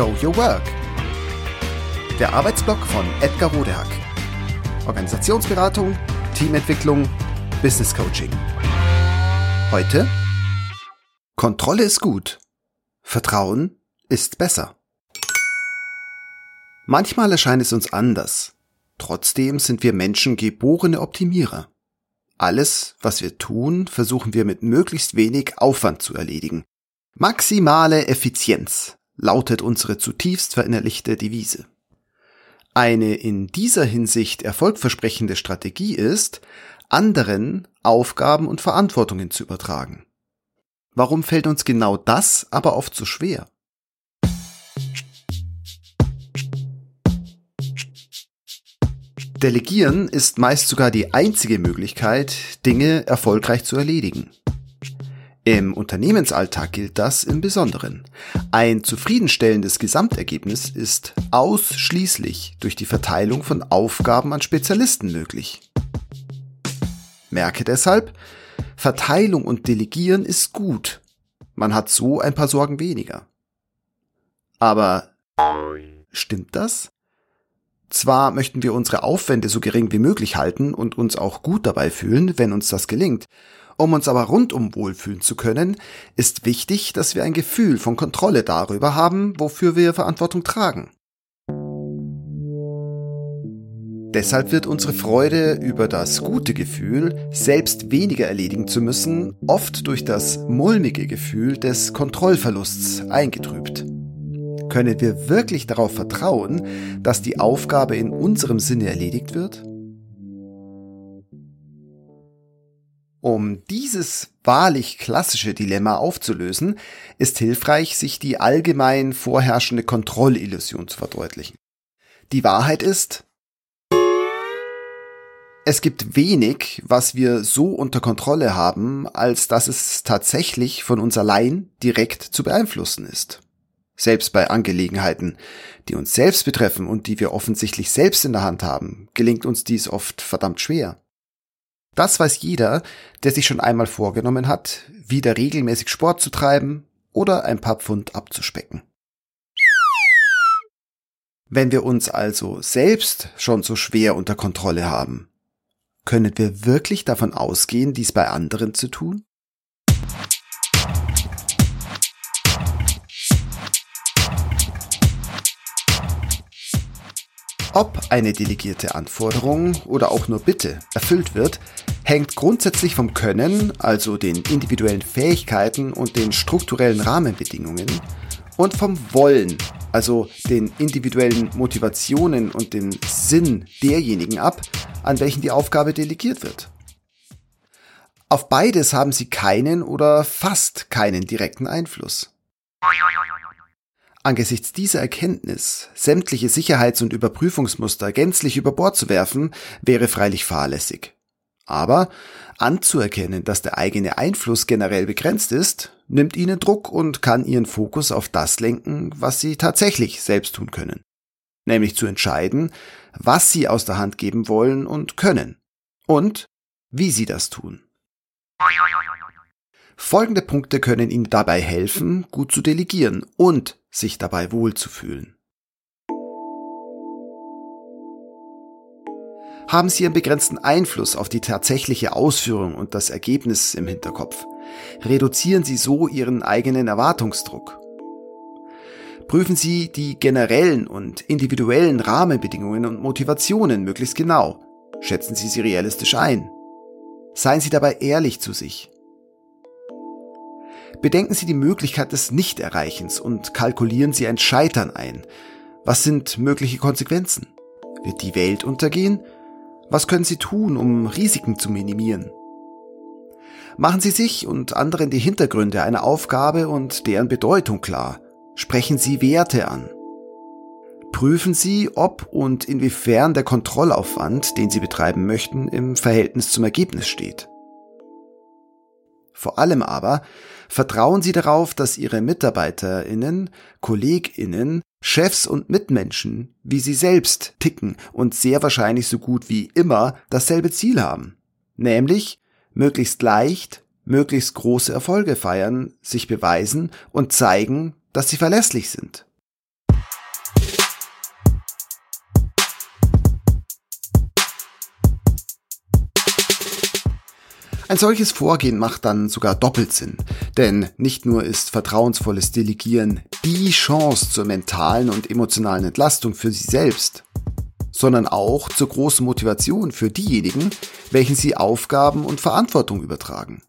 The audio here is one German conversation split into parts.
Show Your Work. Der Arbeitsblock von Edgar Rodehack. Organisationsberatung, Teamentwicklung, Business Coaching. Heute Kontrolle ist gut. Vertrauen ist besser. Manchmal erscheint es uns anders. Trotzdem sind wir Menschen geborene Optimierer. Alles, was wir tun, versuchen wir mit möglichst wenig Aufwand zu erledigen. Maximale Effizienz lautet unsere zutiefst verinnerlichte Devise. Eine in dieser Hinsicht erfolgversprechende Strategie ist, anderen Aufgaben und Verantwortungen zu übertragen. Warum fällt uns genau das aber oft so schwer? Delegieren ist meist sogar die einzige Möglichkeit, Dinge erfolgreich zu erledigen. Im Unternehmensalltag gilt das im Besonderen. Ein zufriedenstellendes Gesamtergebnis ist ausschließlich durch die Verteilung von Aufgaben an Spezialisten möglich. Merke deshalb, Verteilung und Delegieren ist gut. Man hat so ein paar Sorgen weniger. Aber stimmt das? Zwar möchten wir unsere Aufwände so gering wie möglich halten und uns auch gut dabei fühlen, wenn uns das gelingt. Um uns aber rundum wohlfühlen zu können, ist wichtig, dass wir ein Gefühl von Kontrolle darüber haben, wofür wir Verantwortung tragen. Deshalb wird unsere Freude über das gute Gefühl, selbst weniger erledigen zu müssen, oft durch das mulmige Gefühl des Kontrollverlusts eingetrübt. Können wir wirklich darauf vertrauen, dass die Aufgabe in unserem Sinne erledigt wird? Um dieses wahrlich klassische Dilemma aufzulösen, ist hilfreich, sich die allgemein vorherrschende Kontrollillusion zu verdeutlichen. Die Wahrheit ist, es gibt wenig, was wir so unter Kontrolle haben, als dass es tatsächlich von uns allein direkt zu beeinflussen ist. Selbst bei Angelegenheiten, die uns selbst betreffen und die wir offensichtlich selbst in der Hand haben, gelingt uns dies oft verdammt schwer. Das weiß jeder, der sich schon einmal vorgenommen hat, wieder regelmäßig Sport zu treiben oder ein paar Pfund abzuspecken. Wenn wir uns also selbst schon so schwer unter Kontrolle haben, können wir wirklich davon ausgehen, dies bei anderen zu tun? Ob eine delegierte Anforderung oder auch nur Bitte erfüllt wird, hängt grundsätzlich vom Können, also den individuellen Fähigkeiten und den strukturellen Rahmenbedingungen, und vom Wollen, also den individuellen Motivationen und den Sinn derjenigen ab, an welchen die Aufgabe delegiert wird. Auf beides haben sie keinen oder fast keinen direkten Einfluss. Angesichts dieser Erkenntnis, sämtliche Sicherheits- und Überprüfungsmuster gänzlich über Bord zu werfen, wäre freilich fahrlässig. Aber anzuerkennen, dass der eigene Einfluss generell begrenzt ist, nimmt ihnen Druck und kann ihren Fokus auf das lenken, was sie tatsächlich selbst tun können. Nämlich zu entscheiden, was sie aus der Hand geben wollen und können. Und wie sie das tun. Folgende Punkte können Ihnen dabei helfen, gut zu delegieren und sich dabei wohlzufühlen. haben Sie einen begrenzten Einfluss auf die tatsächliche Ausführung und das Ergebnis im Hinterkopf. Reduzieren Sie so Ihren eigenen Erwartungsdruck. Prüfen Sie die generellen und individuellen Rahmenbedingungen und Motivationen möglichst genau. Schätzen Sie sie realistisch ein. Seien Sie dabei ehrlich zu sich. Bedenken Sie die Möglichkeit des Nichterreichens und kalkulieren Sie ein Scheitern ein. Was sind mögliche Konsequenzen? Wird die Welt untergehen? Was können Sie tun, um Risiken zu minimieren? Machen Sie sich und anderen die Hintergründe einer Aufgabe und deren Bedeutung klar. Sprechen Sie Werte an. Prüfen Sie, ob und inwiefern der Kontrollaufwand, den Sie betreiben möchten, im Verhältnis zum Ergebnis steht. Vor allem aber vertrauen Sie darauf, dass Ihre Mitarbeiterinnen, Kolleginnen Chefs und Mitmenschen, wie sie selbst ticken und sehr wahrscheinlich so gut wie immer dasselbe Ziel haben. Nämlich möglichst leicht, möglichst große Erfolge feiern, sich beweisen und zeigen, dass sie verlässlich sind. Ein solches Vorgehen macht dann sogar doppelt Sinn, denn nicht nur ist vertrauensvolles Delegieren die Chance zur mentalen und emotionalen Entlastung für Sie selbst, sondern auch zur großen Motivation für diejenigen, welchen Sie Aufgaben und Verantwortung übertragen.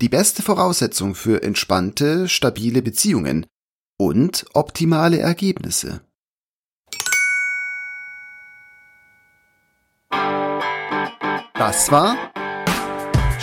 Die beste Voraussetzung für entspannte, stabile Beziehungen und optimale Ergebnisse. Das war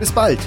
Bis bald!